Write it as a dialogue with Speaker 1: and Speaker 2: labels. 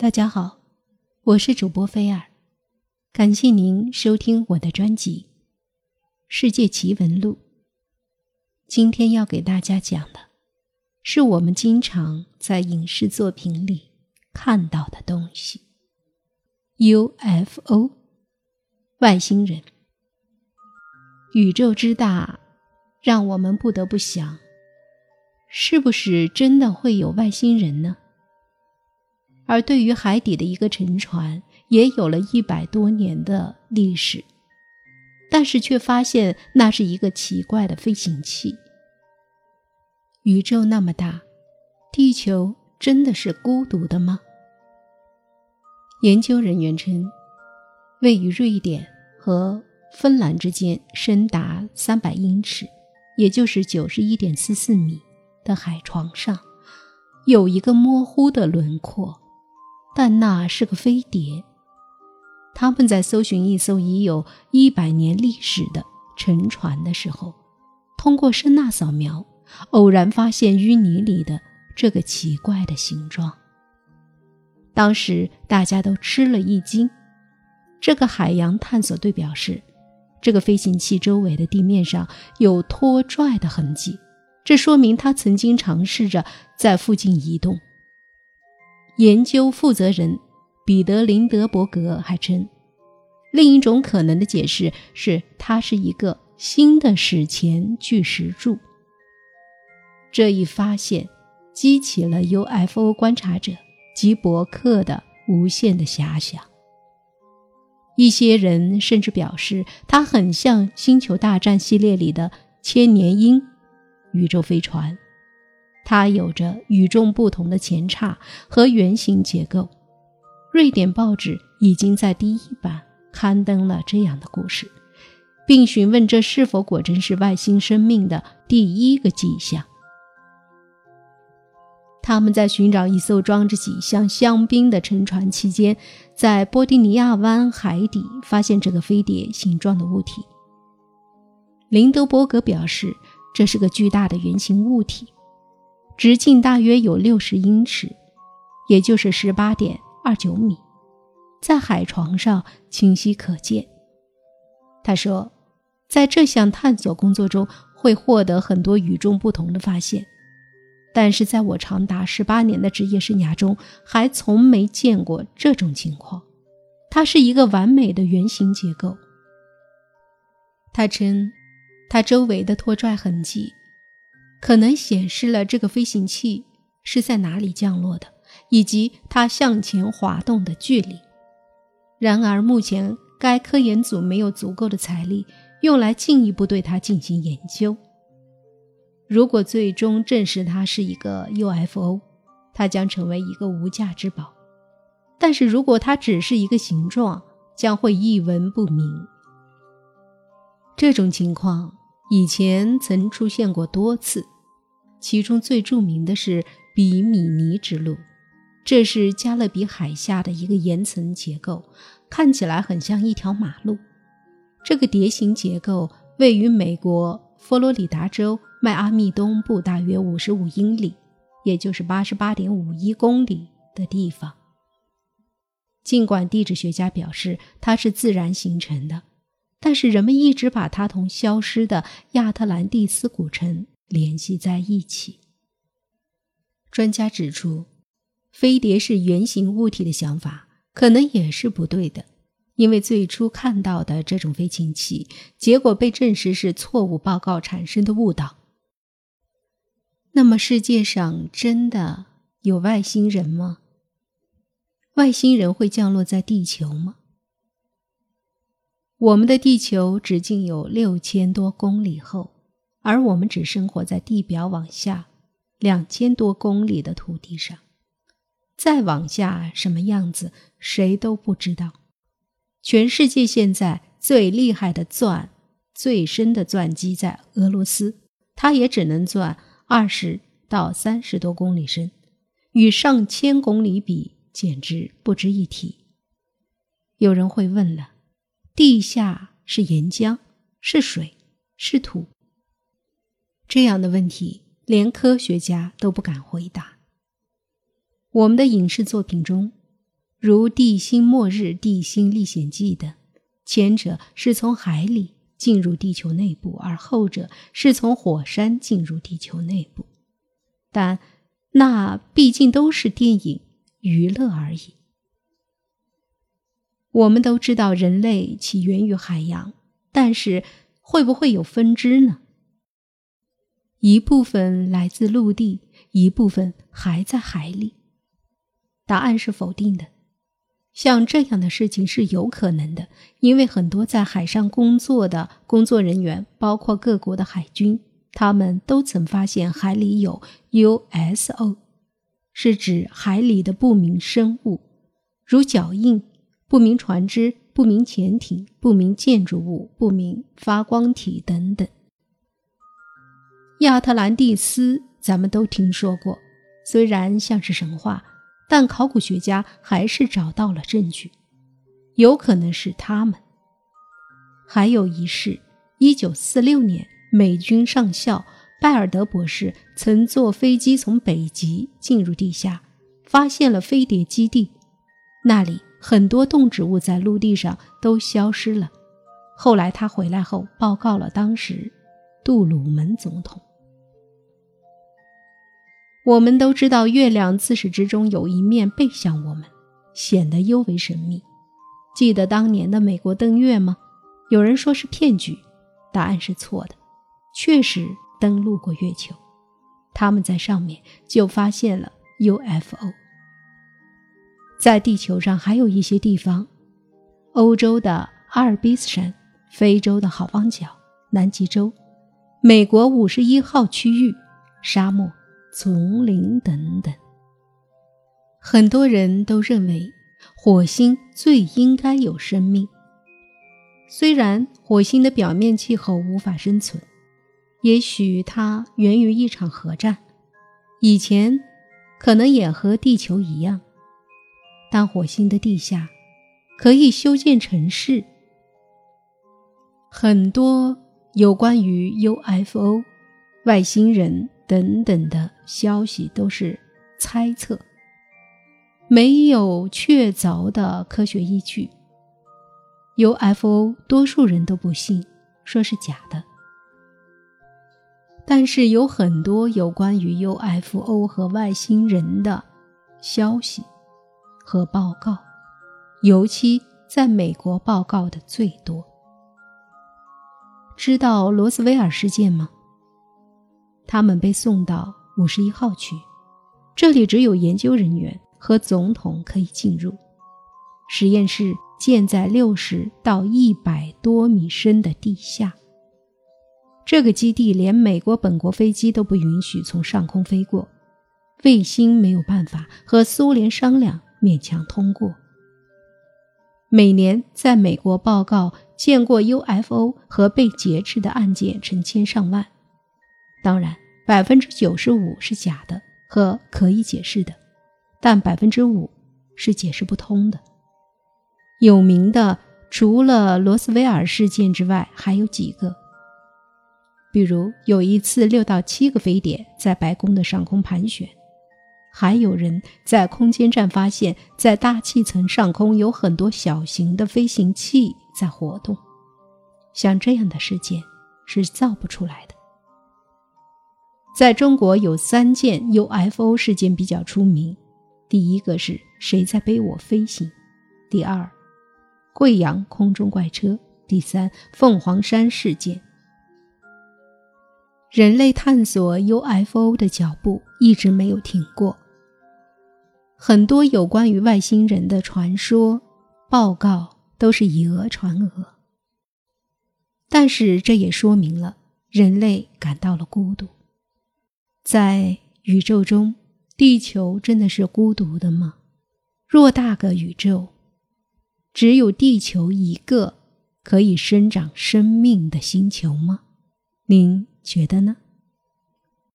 Speaker 1: 大家好，我是主播菲尔，感谢您收听我的专辑《世界奇闻录》。今天要给大家讲的，是我们经常在影视作品里看到的东西 ——UFO，外星人。宇宙之大，让我们不得不想，是不是真的会有外星人呢？而对于海底的一个沉船，也有了一百多年的历史，但是却发现那是一个奇怪的飞行器。宇宙那么大，地球真的是孤独的吗？研究人员称，位于瑞典和芬兰之间，深达三百英尺，也就是九十一点四四米的海床上，有一个模糊的轮廓。但那是个飞碟。他们在搜寻一艘已有一百年历史的沉船的时候，通过声呐扫描，偶然发现淤泥里的这个奇怪的形状。当时大家都吃了一惊。这个海洋探索队表示，这个飞行器周围的地面上有拖拽的痕迹，这说明它曾经尝试着在附近移动。研究负责人彼得林德伯格还称，另一种可能的解释是它是一个新的史前巨石柱。这一发现激起了 UFO 观察者及博客的无限的遐想。一些人甚至表示，它很像《星球大战》系列里的千年鹰宇宙飞船。它有着与众不同的前叉和圆形结构。瑞典报纸已经在第一版刊登了这样的故事，并询问这是否果真是外星生命的第一个迹象。他们在寻找一艘装着几箱香槟的沉船期间，在波蒂尼亚湾海底发现这个飞碟形状的物体。林德伯格表示，这是个巨大的圆形物体。直径大约有六十英尺，也就是十八点二九米，在海床上清晰可见。他说，在这项探索工作中会获得很多与众不同的发现，但是在我长达十八年的职业生涯中，还从没见过这种情况。它是一个完美的圆形结构。他称，它周围的拖拽痕迹。可能显示了这个飞行器是在哪里降落的，以及它向前滑动的距离。然而，目前该科研组没有足够的财力用来进一步对它进行研究。如果最终证实它是一个 UFO，它将成为一个无价之宝；但是如果它只是一个形状，将会一文不名。这种情况。以前曾出现过多次，其中最著名的是比米尼之路，这是加勒比海下的一个岩层结构，看起来很像一条马路。这个碟形结构位于美国佛罗里达州迈阿密东部大约五十五英里，也就是八十八点五一公里的地方。尽管地质学家表示它是自然形成的。但是人们一直把它同消失的亚特兰蒂斯古城联系在一起。专家指出，飞碟是圆形物体的想法可能也是不对的，因为最初看到的这种飞行器，结果被证实是错误报告产生的误导。那么，世界上真的有外星人吗？外星人会降落在地球吗？我们的地球直径有六千多公里厚，而我们只生活在地表往下两千多公里的土地上。再往下什么样子，谁都不知道。全世界现在最厉害的钻最深的钻机在俄罗斯，它也只能钻二十到三十多公里深，与上千公里比，简直不值一提。有人会问了。地下是岩浆，是水，是土。这样的问题，连科学家都不敢回答。我们的影视作品中，如《地心末日》《地心历险记》等，前者是从海里进入地球内部，而后者是从火山进入地球内部。但那毕竟都是电影娱乐而已。我们都知道人类起源于海洋，但是会不会有分支呢？一部分来自陆地，一部分还在海里。答案是否定的。像这样的事情是有可能的，因为很多在海上工作的工作人员，包括各国的海军，他们都曾发现海里有 USO，是指海里的不明生物，如脚印、不明船只、不明潜艇、不明建筑物、不明发光体等等。亚特兰蒂斯，咱们都听说过，虽然像是神话。但考古学家还是找到了证据，有可能是他们。还有一事：一九四六年，美军上校拜尔德博士曾坐飞机从北极进入地下，发现了飞碟基地，那里很多动植物在陆地上都消失了。后来他回来后报告了当时杜鲁门总统。我们都知道，月亮自始至终有一面背向我们，显得尤为神秘。记得当年的美国登月吗？有人说是骗局，答案是错的，确实登陆过月球。他们在上面就发现了 UFO。在地球上还有一些地方，欧洲的阿尔卑斯山、非洲的好望角、南极洲、美国五十一号区域沙漠。丛林等等，很多人都认为火星最应该有生命。虽然火星的表面气候无法生存，也许它源于一场核战，以前可能也和地球一样，但火星的地下可以修建城市。很多有关于 UFO 外星人。等等的消息都是猜测，没有确凿的科学依据。UFO 多数人都不信，说是假的。但是有很多有关于 UFO 和外星人的消息和报告，尤其在美国报告的最多。知道罗斯威尔事件吗？他们被送到五十一号区，这里只有研究人员和总统可以进入。实验室建在六十到一百多米深的地下。这个基地连美国本国飞机都不允许从上空飞过，卫星没有办法和苏联商量勉强通过。每年在美国报告见过 UFO 和被劫持的案件成千上万。当然，百分之九十五是假的和可以解释的，但百分之五是解释不通的。有名的除了罗斯威尔事件之外，还有几个，比如有一次六到七个飞碟在白宫的上空盘旋，还有人在空间站发现，在大气层上空有很多小型的飞行器在活动。像这样的事件是造不出来的。在中国有三件 UFO 事件比较出名，第一个是谁在背我飞行，第二，贵阳空中怪车，第三，凤凰山事件。人类探索 UFO 的脚步一直没有停过，很多有关于外星人的传说报告都是以讹传讹，但是这也说明了人类感到了孤独。在宇宙中，地球真的是孤独的吗？偌大个宇宙，只有地球一个可以生长生命的星球吗？您觉得呢？